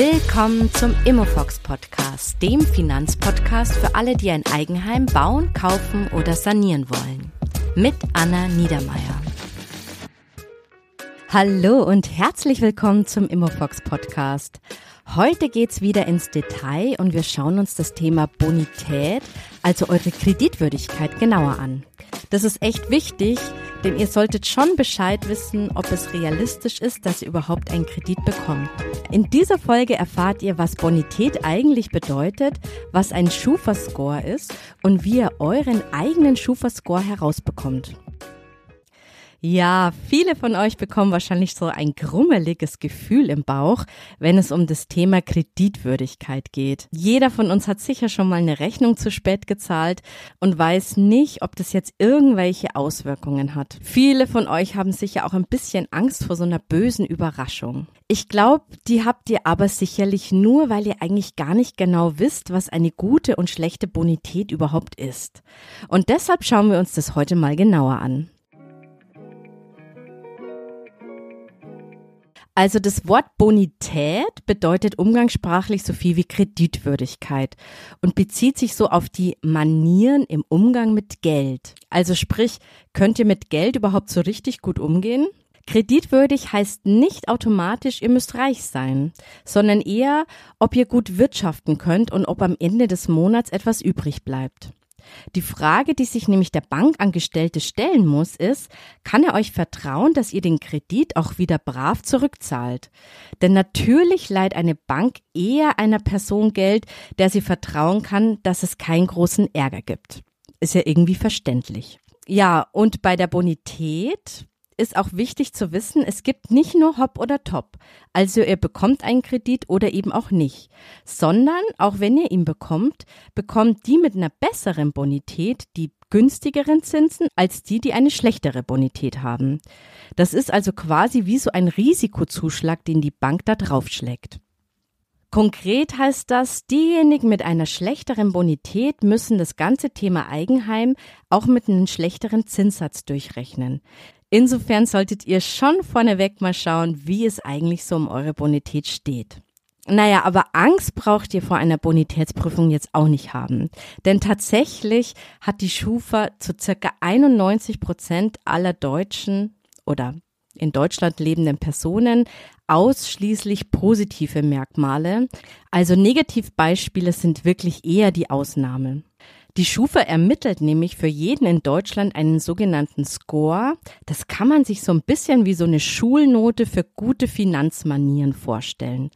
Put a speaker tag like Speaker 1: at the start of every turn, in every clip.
Speaker 1: Willkommen zum Immofox Podcast, dem Finanzpodcast für alle, die ein Eigenheim bauen, kaufen oder sanieren wollen. Mit Anna Niedermeier. Hallo und herzlich willkommen zum Immofox Podcast. Heute geht's wieder ins Detail und wir schauen uns das Thema Bonität, also eure Kreditwürdigkeit genauer an. Das ist echt wichtig, denn ihr solltet schon Bescheid wissen, ob es realistisch ist, dass ihr überhaupt einen Kredit bekommt. In dieser Folge erfahrt ihr, was Bonität eigentlich bedeutet, was ein Schufa-Score ist und wie ihr euren eigenen Schufa-Score herausbekommt. Ja, viele von euch bekommen wahrscheinlich so ein grummeliges Gefühl im Bauch, wenn es um das Thema Kreditwürdigkeit geht. Jeder von uns hat sicher schon mal eine Rechnung zu spät gezahlt und weiß nicht, ob das jetzt irgendwelche Auswirkungen hat. Viele von euch haben sicher auch ein bisschen Angst vor so einer bösen Überraschung. Ich glaube, die habt ihr aber sicherlich nur, weil ihr eigentlich gar nicht genau wisst, was eine gute und schlechte Bonität überhaupt ist. Und deshalb schauen wir uns das heute mal genauer an. Also das Wort Bonität bedeutet umgangssprachlich so viel wie Kreditwürdigkeit und bezieht sich so auf die Manieren im Umgang mit Geld. Also sprich, könnt ihr mit Geld überhaupt so richtig gut umgehen? Kreditwürdig heißt nicht automatisch, ihr müsst reich sein, sondern eher, ob ihr gut wirtschaften könnt und ob am Ende des Monats etwas übrig bleibt. Die Frage, die sich nämlich der Bankangestellte stellen muss, ist, kann er euch vertrauen, dass ihr den Kredit auch wieder brav zurückzahlt? Denn natürlich leiht eine Bank eher einer Person Geld, der sie vertrauen kann, dass es keinen großen Ärger gibt. Ist ja irgendwie verständlich. Ja, und bei der Bonität ist auch wichtig zu wissen, es gibt nicht nur Hop oder Top. Also ihr bekommt einen Kredit oder eben auch nicht, sondern auch wenn ihr ihn bekommt, bekommt die mit einer besseren Bonität die günstigeren Zinsen als die, die eine schlechtere Bonität haben. Das ist also quasi wie so ein Risikozuschlag, den die Bank da draufschlägt. Konkret heißt das, diejenigen mit einer schlechteren Bonität müssen das ganze Thema Eigenheim auch mit einem schlechteren Zinssatz durchrechnen. Insofern solltet ihr schon vorneweg mal schauen, wie es eigentlich so um eure Bonität steht. Naja, aber Angst braucht ihr vor einer Bonitätsprüfung jetzt auch nicht haben. Denn tatsächlich hat die Schufa zu circa 91 Prozent aller Deutschen oder in Deutschland lebenden Personen ausschließlich positive Merkmale. Also Negativbeispiele sind wirklich eher die Ausnahme. Die Schufa ermittelt nämlich für jeden in Deutschland einen sogenannten Score. Das kann man sich so ein bisschen wie so eine Schulnote für gute Finanzmanieren vorstellen.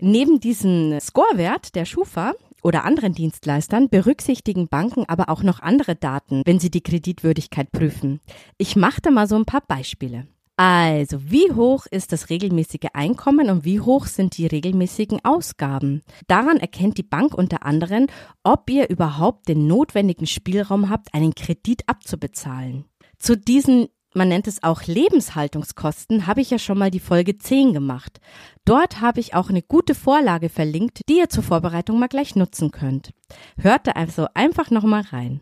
Speaker 1: Neben diesem Scorewert der Schufa oder anderen Dienstleistern berücksichtigen Banken aber auch noch andere Daten, wenn sie die Kreditwürdigkeit prüfen. Ich machte mal so ein paar Beispiele. Also, wie hoch ist das regelmäßige Einkommen und wie hoch sind die regelmäßigen Ausgaben? Daran erkennt die Bank unter anderem, ob ihr überhaupt den notwendigen Spielraum habt, einen Kredit abzubezahlen. Zu diesen man nennt es auch Lebenshaltungskosten, habe ich ja schon mal die Folge 10 gemacht. Dort habe ich auch eine gute Vorlage verlinkt, die ihr zur Vorbereitung mal gleich nutzen könnt. Hört da also einfach nochmal rein.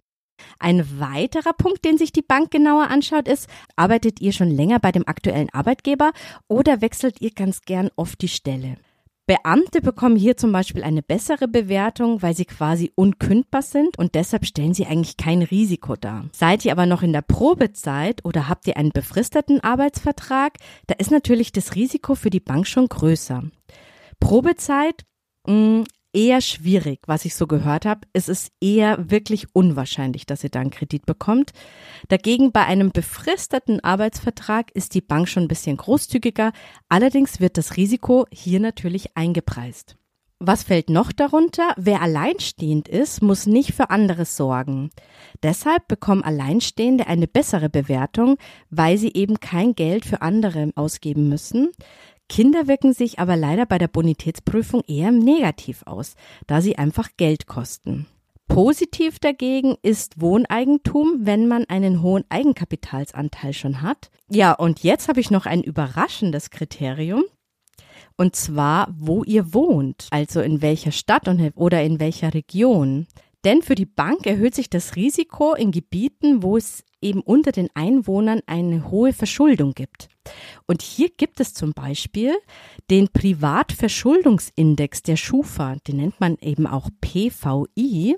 Speaker 1: Ein weiterer Punkt, den sich die Bank genauer anschaut, ist, arbeitet ihr schon länger bei dem aktuellen Arbeitgeber oder wechselt ihr ganz gern oft die Stelle? Beamte bekommen hier zum Beispiel eine bessere Bewertung, weil sie quasi unkündbar sind und deshalb stellen sie eigentlich kein Risiko dar. Seid ihr aber noch in der Probezeit oder habt ihr einen befristeten Arbeitsvertrag, da ist natürlich das Risiko für die Bank schon größer. Probezeit mh, mm, eher schwierig, was ich so gehört habe. Es ist eher wirklich unwahrscheinlich, dass ihr da einen Kredit bekommt. Dagegen bei einem befristeten Arbeitsvertrag ist die Bank schon ein bisschen großzügiger. Allerdings wird das Risiko hier natürlich eingepreist. Was fällt noch darunter? Wer alleinstehend ist, muss nicht für anderes sorgen. Deshalb bekommen Alleinstehende eine bessere Bewertung, weil sie eben kein Geld für andere ausgeben müssen. Kinder wirken sich aber leider bei der Bonitätsprüfung eher negativ aus, da sie einfach Geld kosten. Positiv dagegen ist Wohneigentum, wenn man einen hohen Eigenkapitalsanteil schon hat. Ja, und jetzt habe ich noch ein überraschendes Kriterium. Und zwar, wo ihr wohnt, also in welcher Stadt oder in welcher Region. Denn für die Bank erhöht sich das Risiko in Gebieten, wo es eben unter den Einwohnern eine hohe Verschuldung gibt. Und hier gibt es zum Beispiel den Privatverschuldungsindex der Schufa, den nennt man eben auch PVI.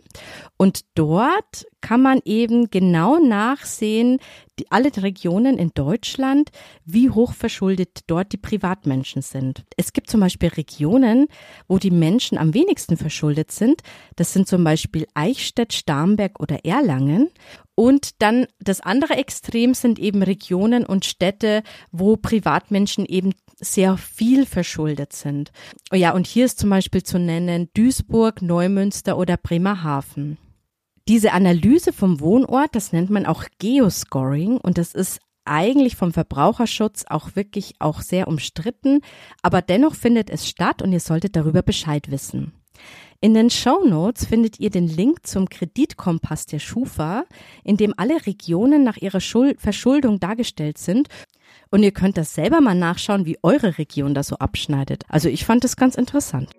Speaker 1: Und dort kann man eben genau nachsehen, die, alle Regionen in Deutschland, wie hoch verschuldet dort die Privatmenschen sind. Es gibt zum Beispiel Regionen, wo die Menschen am wenigsten verschuldet sind. Das sind zum Beispiel Eichstätt, Starnberg oder Erlangen. Und dann das andere Extrem sind eben Regionen und Städte, wo Privatmenschen eben sehr viel verschuldet sind. Ja, und hier ist zum Beispiel zu nennen Duisburg, Neumünster oder Bremerhaven. Diese Analyse vom Wohnort, das nennt man auch Geoscoring und das ist eigentlich vom Verbraucherschutz auch wirklich auch sehr umstritten, aber dennoch findet es statt und ihr solltet darüber Bescheid wissen. In den Show Notes findet ihr den Link zum Kreditkompass der Schufa, in dem alle Regionen nach ihrer Schuld Verschuldung dargestellt sind. Und ihr könnt das selber mal nachschauen, wie eure Region da so abschneidet. Also ich fand das ganz interessant.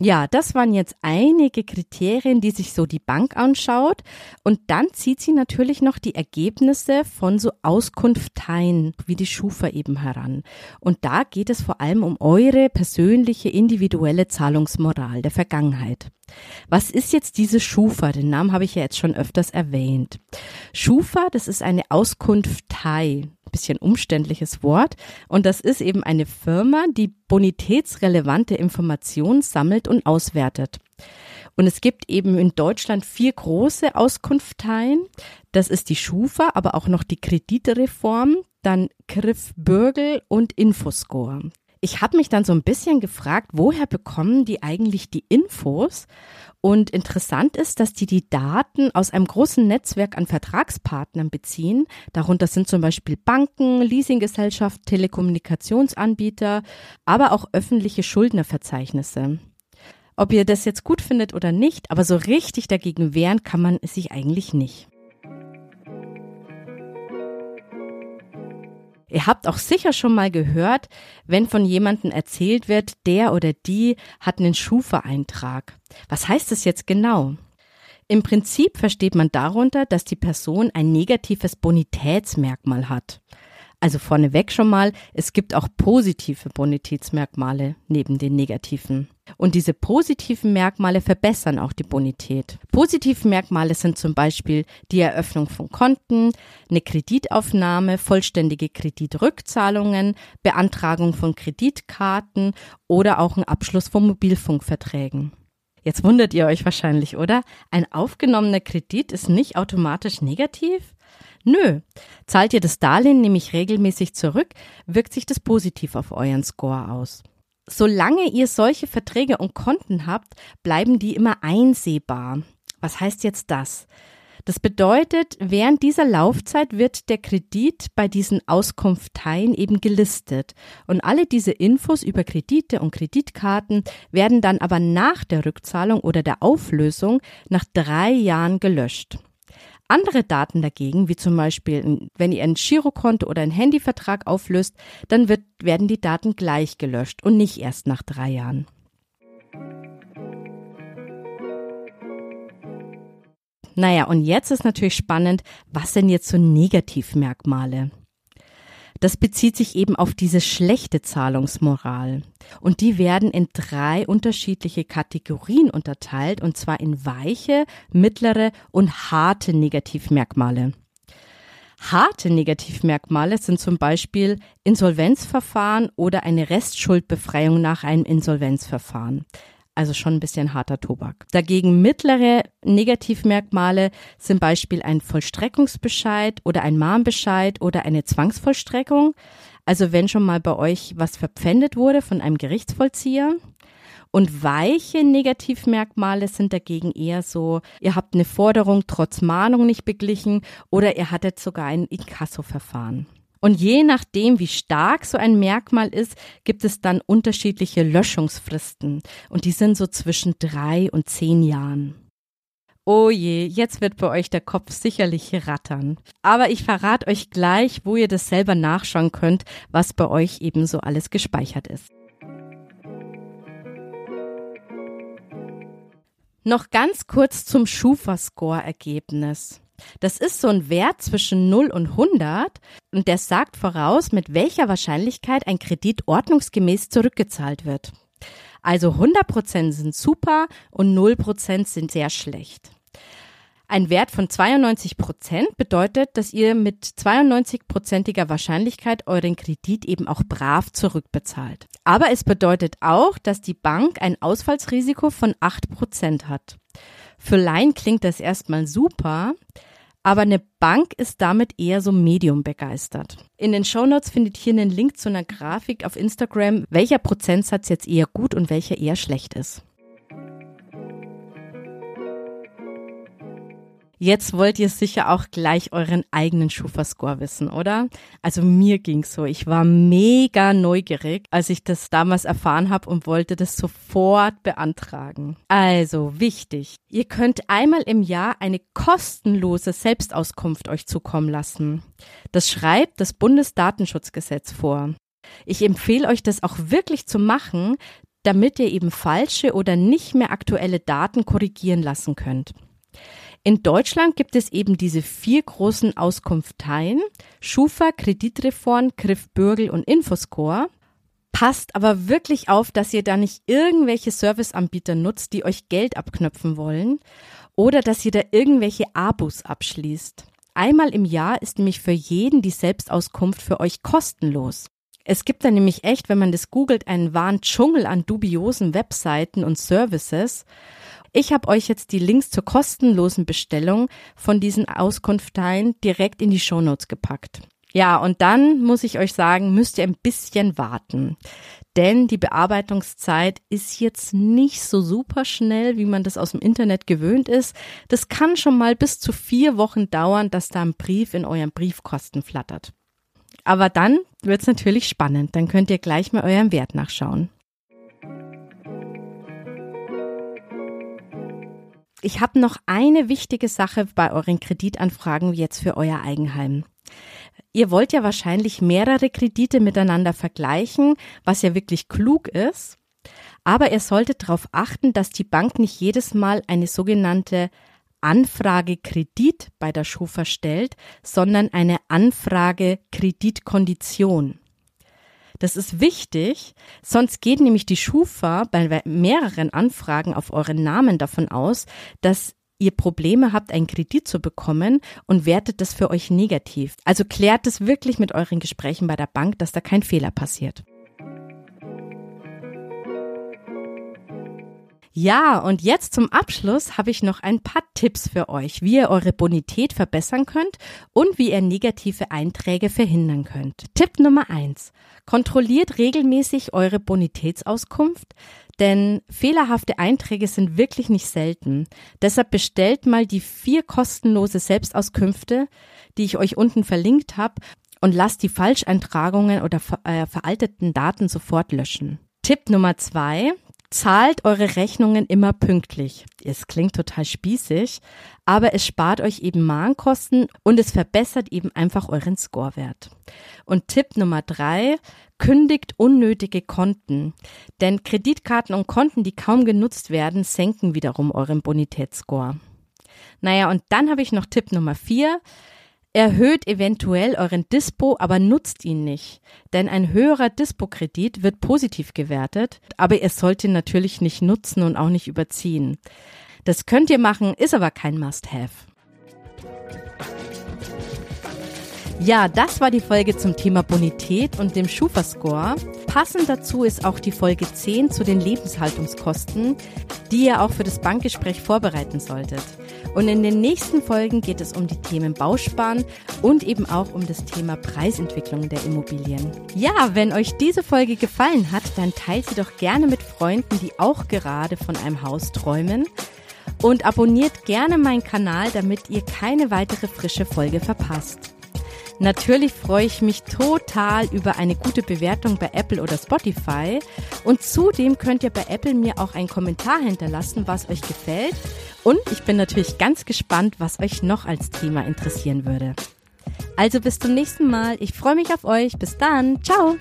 Speaker 1: Ja, das waren jetzt einige Kriterien, die sich so die Bank anschaut. Und dann zieht sie natürlich noch die Ergebnisse von so Auskunfteien wie die Schufa eben heran. Und da geht es vor allem um eure persönliche, individuelle Zahlungsmoral der Vergangenheit. Was ist jetzt diese Schufa? Den Namen habe ich ja jetzt schon öfters erwähnt. Schufa, das ist eine Auskunftei bisschen umständliches Wort. Und das ist eben eine Firma, die bonitätsrelevante Informationen sammelt und auswertet. Und es gibt eben in Deutschland vier große Auskunfteien. Das ist die Schufa, aber auch noch die Kreditreform, dann Griff Bürgel und Infoscore. Ich habe mich dann so ein bisschen gefragt, woher bekommen die eigentlich die Infos? Und interessant ist, dass die die Daten aus einem großen Netzwerk an Vertragspartnern beziehen. Darunter sind zum Beispiel Banken, Leasinggesellschaften, Telekommunikationsanbieter, aber auch öffentliche Schuldnerverzeichnisse. Ob ihr das jetzt gut findet oder nicht, aber so richtig dagegen wehren kann man sich eigentlich nicht. Ihr habt auch sicher schon mal gehört, wenn von jemandem erzählt wird, der oder die hat einen Schufa-Eintrag. Was heißt das jetzt genau? Im Prinzip versteht man darunter, dass die Person ein negatives Bonitätsmerkmal hat. Also vorneweg schon mal, es gibt auch positive Bonitätsmerkmale neben den negativen. Und diese positiven Merkmale verbessern auch die Bonität. Positive Merkmale sind zum Beispiel die Eröffnung von Konten, eine Kreditaufnahme, vollständige Kreditrückzahlungen, Beantragung von Kreditkarten oder auch ein Abschluss von Mobilfunkverträgen. Jetzt wundert ihr euch wahrscheinlich, oder? Ein aufgenommener Kredit ist nicht automatisch negativ? Nö. Zahlt ihr das Darlehen nämlich regelmäßig zurück, wirkt sich das positiv auf euren Score aus. Solange ihr solche Verträge und Konten habt, bleiben die immer einsehbar. Was heißt jetzt das? Das bedeutet, während dieser Laufzeit wird der Kredit bei diesen Auskunfteien eben gelistet. Und alle diese Infos über Kredite und Kreditkarten werden dann aber nach der Rückzahlung oder der Auflösung nach drei Jahren gelöscht. Andere Daten dagegen, wie zum Beispiel, wenn ihr ein Girokonto oder ein Handyvertrag auflöst, dann wird, werden die Daten gleich gelöscht und nicht erst nach drei Jahren. Naja, und jetzt ist natürlich spannend, was sind jetzt so Negativmerkmale? Das bezieht sich eben auf diese schlechte Zahlungsmoral. Und die werden in drei unterschiedliche Kategorien unterteilt, und zwar in weiche, mittlere und harte Negativmerkmale. Harte Negativmerkmale sind zum Beispiel Insolvenzverfahren oder eine Restschuldbefreiung nach einem Insolvenzverfahren also schon ein bisschen harter Tobak. Dagegen mittlere Negativmerkmale sind Beispiel ein Vollstreckungsbescheid oder ein Mahnbescheid oder eine Zwangsvollstreckung. Also wenn schon mal bei euch was verpfändet wurde von einem Gerichtsvollzieher. Und weiche Negativmerkmale sind dagegen eher so, ihr habt eine Forderung trotz Mahnung nicht beglichen oder ihr hattet sogar ein Inkasso-Verfahren. Und je nachdem, wie stark so ein Merkmal ist, gibt es dann unterschiedliche Löschungsfristen. Und die sind so zwischen drei und zehn Jahren. Oh je, jetzt wird bei euch der Kopf sicherlich rattern. Aber ich verrate euch gleich, wo ihr das selber nachschauen könnt, was bei euch eben so alles gespeichert ist. Noch ganz kurz zum Schufa-Score-Ergebnis. Das ist so ein Wert zwischen 0 und 100 und der sagt voraus, mit welcher Wahrscheinlichkeit ein Kredit ordnungsgemäß zurückgezahlt wird. Also 100% sind super und 0% sind sehr schlecht. Ein Wert von 92% bedeutet, dass ihr mit 92-prozentiger Wahrscheinlichkeit euren Kredit eben auch brav zurückbezahlt. Aber es bedeutet auch, dass die Bank ein Ausfallsrisiko von 8% hat. Für Laien klingt das erstmal super, aber eine Bank ist damit eher so medium begeistert. In den Shownotes findet ihr einen Link zu einer Grafik auf Instagram, welcher Prozentsatz jetzt eher gut und welcher eher schlecht ist. Jetzt wollt ihr sicher auch gleich euren eigenen Schufa-Score wissen, oder? Also mir ging's so. Ich war mega neugierig, als ich das damals erfahren habe und wollte das sofort beantragen. Also wichtig. Ihr könnt einmal im Jahr eine kostenlose Selbstauskunft euch zukommen lassen. Das schreibt das Bundesdatenschutzgesetz vor. Ich empfehle euch das auch wirklich zu machen, damit ihr eben falsche oder nicht mehr aktuelle Daten korrigieren lassen könnt. In Deutschland gibt es eben diese vier großen Auskunfteien. Schufa, Kreditreform, Griff Bürgel und Infoscore. Passt aber wirklich auf, dass ihr da nicht irgendwelche Serviceanbieter nutzt, die euch Geld abknöpfen wollen oder dass ihr da irgendwelche Abos abschließt. Einmal im Jahr ist nämlich für jeden die Selbstauskunft für euch kostenlos. Es gibt da nämlich echt, wenn man das googelt, einen wahren Dschungel an dubiosen Webseiten und Services ich habe euch jetzt die Links zur kostenlosen Bestellung von diesen Auskunfteien direkt in die Shownotes gepackt. Ja, und dann muss ich euch sagen, müsst ihr ein bisschen warten. Denn die Bearbeitungszeit ist jetzt nicht so super schnell, wie man das aus dem Internet gewöhnt ist. Das kann schon mal bis zu vier Wochen dauern, dass da ein Brief in euren Briefkosten flattert. Aber dann wird's natürlich spannend. Dann könnt ihr gleich mal euren Wert nachschauen. Ich habe noch eine wichtige Sache bei euren Kreditanfragen jetzt für euer Eigenheim. Ihr wollt ja wahrscheinlich mehrere Kredite miteinander vergleichen, was ja wirklich klug ist. Aber ihr solltet darauf achten, dass die Bank nicht jedes Mal eine sogenannte Anfrage Kredit bei der Schufa stellt, sondern eine Anfrage Kreditkondition. Das ist wichtig, sonst geht nämlich die Schufa bei mehreren Anfragen auf euren Namen davon aus, dass ihr Probleme habt, einen Kredit zu bekommen und wertet das für euch negativ. Also klärt es wirklich mit euren Gesprächen bei der Bank, dass da kein Fehler passiert. Ja, und jetzt zum Abschluss habe ich noch ein paar Tipps für euch, wie ihr eure Bonität verbessern könnt und wie ihr negative Einträge verhindern könnt. Tipp Nummer eins: Kontrolliert regelmäßig eure Bonitätsauskunft, denn fehlerhafte Einträge sind wirklich nicht selten. Deshalb bestellt mal die vier kostenlose Selbstauskünfte, die ich euch unten verlinkt habe, und lasst die Falscheintragungen oder äh, veralteten Daten sofort löschen. Tipp Nummer zwei, Zahlt eure Rechnungen immer pünktlich. Es klingt total spießig, aber es spart euch eben Mahnkosten und es verbessert eben einfach euren Scorewert. Und Tipp Nummer drei, kündigt unnötige Konten. Denn Kreditkarten und Konten, die kaum genutzt werden, senken wiederum euren Bonitätsscore. Naja, und dann habe ich noch Tipp Nummer vier. Erhöht eventuell euren Dispo, aber nutzt ihn nicht. Denn ein höherer Dispo-Kredit wird positiv gewertet, aber ihr sollt ihn natürlich nicht nutzen und auch nicht überziehen. Das könnt ihr machen, ist aber kein Must-Have. Ja, das war die Folge zum Thema Bonität und dem Schufa-Score. Passend dazu ist auch die Folge 10 zu den Lebenshaltungskosten, die ihr auch für das Bankgespräch vorbereiten solltet. Und in den nächsten Folgen geht es um die Themen Bausparen und eben auch um das Thema Preisentwicklung der Immobilien. Ja, wenn euch diese Folge gefallen hat, dann teilt sie doch gerne mit Freunden, die auch gerade von einem Haus träumen. Und abonniert gerne meinen Kanal, damit ihr keine weitere frische Folge verpasst. Natürlich freue ich mich total über eine gute Bewertung bei Apple oder Spotify. Und zudem könnt ihr bei Apple mir auch einen Kommentar hinterlassen, was euch gefällt. Und ich bin natürlich ganz gespannt, was euch noch als Thema interessieren würde. Also bis zum nächsten Mal. Ich freue mich auf euch. Bis dann. Ciao.